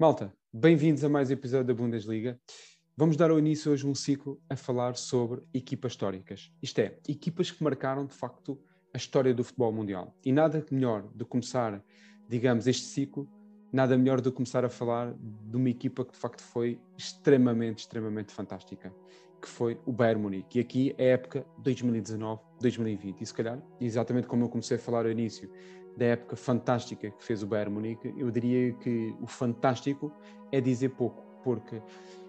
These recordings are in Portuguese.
Malta, bem-vindos a mais um episódio da Bundesliga. Vamos dar ao início hoje um ciclo a falar sobre equipas históricas. Isto é, equipas que marcaram de facto a história do futebol mundial. E nada melhor de começar, digamos, este ciclo, nada melhor de começar a falar de uma equipa que de facto foi extremamente, extremamente fantástica, que foi o Bayern Munique. E aqui é a época 2019-2020. E se calhar, exatamente como eu comecei a falar ao início, da época fantástica que fez o Bayern Munique, eu diria que o fantástico é dizer pouco, porque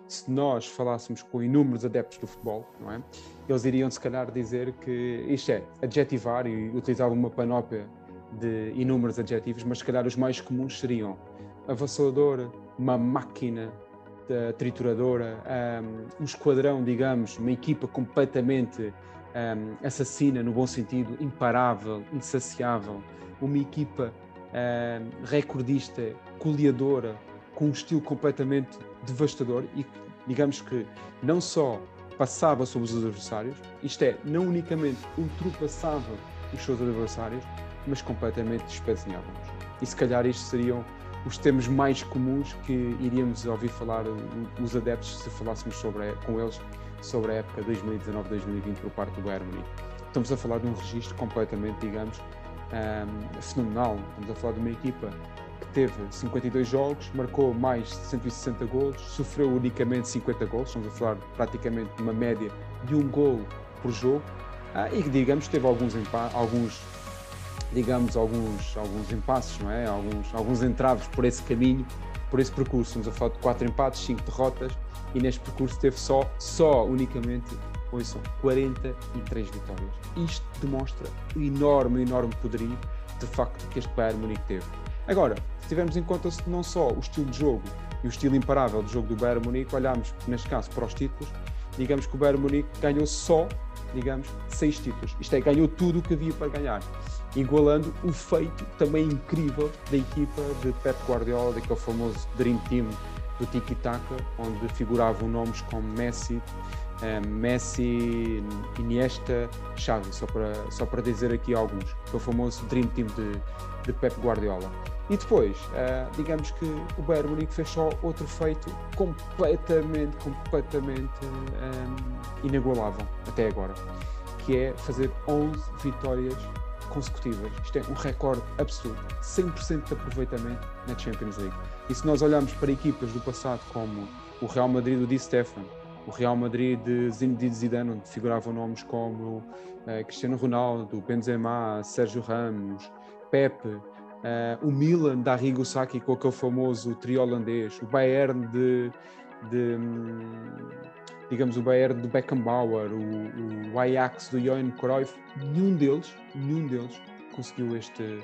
se nós falássemos com inúmeros adeptos do futebol, não é? Eles iriam se calhar dizer que isto é adjetivar e utilizar uma panóplia de inúmeros adjetivos, mas se calhar os mais comuns seriam avassaladora, uma máquina trituradora, um, um esquadrão, digamos, uma equipa completamente um, assassina no bom sentido, imparável, insaciável, uma equipa uh, recordista, goleadora, com um estilo completamente devastador e digamos que não só passava sobre os adversários, isto é, não unicamente ultrapassava os seus adversários, mas completamente despezinhava-os. E se calhar estes seriam os termos mais comuns que iríamos ouvir falar os adeptos se falássemos sobre, com eles sobre a época 2019-2020 por parte do Bayern Munique. Estamos a falar de um registro completamente, digamos, um, fenomenal. Estamos a falar de uma equipa que teve 52 jogos, marcou mais de 160 gols, sofreu unicamente 50 gols, estamos a falar praticamente de uma média de um gol por jogo, uh, e que, digamos, teve alguns, alguns digamos, alguns, alguns impasses, não é? alguns, alguns entraves por esse caminho, por esse percurso. Estamos a falar de 4 empates, 5 derrotas, e neste percurso teve só, só unicamente ouçam, 43 vitórias. Isto demonstra o enorme, enorme poderio de facto que este Bayern Munique teve. Agora, se tivermos em conta não só o estilo de jogo e o estilo imparável do jogo do Bayern Munique, olhamos, neste caso, para os títulos, digamos que o Bayern Munique ganhou só, digamos, seis títulos. Isto é, ganhou tudo o que havia para ganhar, igualando o feito também incrível da equipa de Pep Guardiola, daquele famoso Dream Team do Tiki Taka, onde figuravam nomes como Messi, um, Messi, Iniesta, Xavi, só para, só para dizer aqui alguns, que é o famoso Dream Team de, de Pep Guardiola. E depois, uh, digamos que o Bayern Munique fez só outro feito completamente, completamente um, inigualável até agora, que é fazer 11 vitórias consecutivas. Isto é um recorde absoluto, 100% de aproveitamento na Champions League. E se nós olharmos para equipas do passado como o Real Madrid do Di Stefano, o Real Madrid de Zinedine Zidane, onde figuravam nomes como uh, Cristiano Ronaldo, Benzema, Sérgio Ramos, Pepe, uh, o Milan da Arrigo Sacchi com aquele famoso trio holandês, o Bayern de, de digamos o Bayern do Beckenbauer, o, o Ajax do Johan Cruyff, nenhum deles, nenhum deles conseguiu este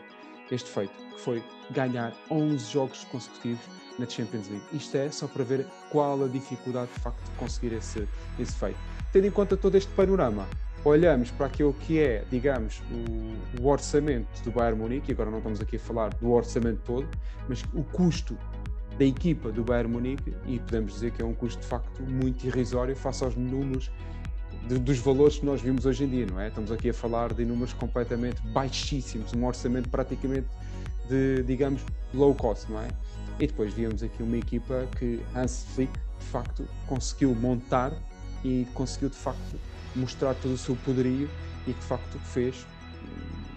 este feito, que foi ganhar 11 jogos consecutivos na Champions League. Isto é só para ver qual a dificuldade de facto de conseguir esse, esse feito. Tendo em conta todo este panorama, olhamos para aquilo que é, digamos, o, o orçamento do Bayern Munique, e agora não estamos aqui a falar do orçamento todo, mas o custo da equipa do Bayern Munique, e podemos dizer que é um custo de facto muito irrisório face aos números de, dos valores que nós vimos hoje em dia, não é? Estamos aqui a falar de números completamente baixíssimos, um orçamento praticamente de, digamos, low cost, não é? E depois víamos aqui uma equipa que Hans Flick, de facto, conseguiu montar e conseguiu, de facto, mostrar todo o seu poderio e que, de facto, fez,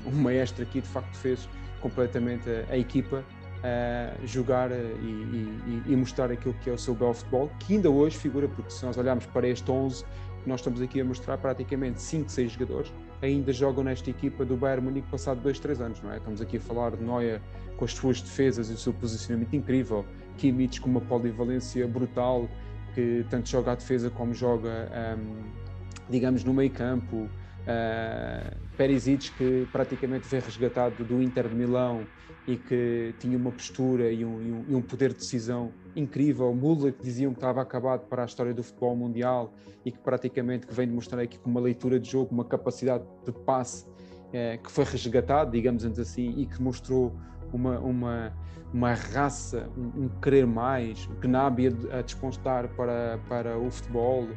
um maestro aqui, de facto, fez completamente a, a equipa uh, jogar e, e, e, mostrar aquilo que é o seu belo futebol, que ainda hoje figura, porque se nós olharmos para este 11 nós estamos aqui a mostrar praticamente 5, 6 jogadores ainda jogam nesta equipa do Bayern Munique passado 2, 3 anos, não é? Estamos aqui a falar de Neuer com as suas defesas e o seu posicionamento incrível, Kimmich com uma polivalência brutal, que tanto joga a defesa como joga, um, digamos, no meio campo, uh, Perisic que praticamente foi resgatado do Inter de Milão e que tinha uma postura e um, e um, poder de decisão incrível. Müller, que diziam que estava acabado para a história do futebol mundial e que praticamente que vem demonstrar aqui com uma leitura de jogo, uma capacidade de passe eh, que foi resgatado, digamos assim, e que mostrou uma, uma, uma raça, um, um querer mais, Gnabry a, a despontar para, para o futebol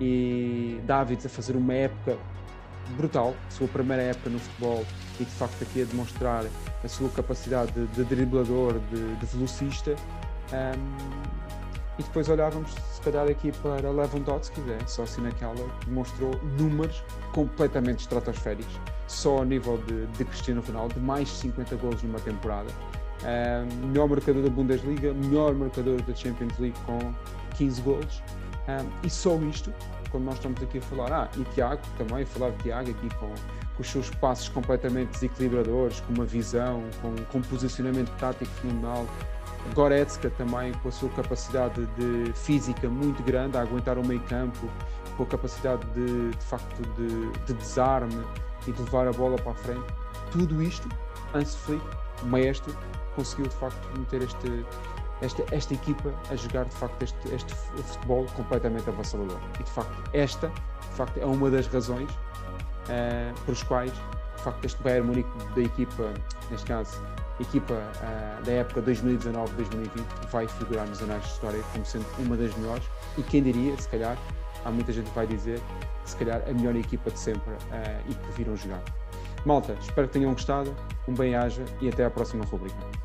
e Davids a fazer uma época brutal, sua primeira época no futebol e de facto aqui a demonstrar a sua capacidade de, de driblador, de, de velocista Um, e depois olhávamos, se calhar, aqui para Lewandowski, né? só assim naquela, que demonstrou números completamente estratosféricos, só ao nível de, de Cristiano Ronaldo, mais de 50 golos numa temporada. Um, melhor marcador da Bundesliga, melhor marcador da Champions League com 15 golos. Um, e só isto, quando nós estamos aqui a falar, ah, e Tiago também, falar de Tiago aqui com, com os seus passos completamente desequilibradores, com uma visão, com, com um posicionamento tático fenomenal, Goretzka também com a sua capacidade de física muito grande a aguentar o meio campo, com a capacidade de, de facto de, de desarme e de levar a bola para a frente. Tudo isto, Hans Flick, maestro, conseguiu de facto meter este, esta, esta equipa a jogar de facto este, este futebol completamente avassalador. E de facto, esta de facto, é uma das razões uh, por as quais de facto este Bayern Munique da equipa, neste caso equipa uh, da época 2019-2020 vai figurar nos anais de história como sendo uma das melhores e quem diria, se calhar, há muita gente que vai dizer, se calhar a melhor equipa de sempre uh, e que viram jogar. Malta, espero que tenham gostado, um bem-aja e até à próxima rubrica.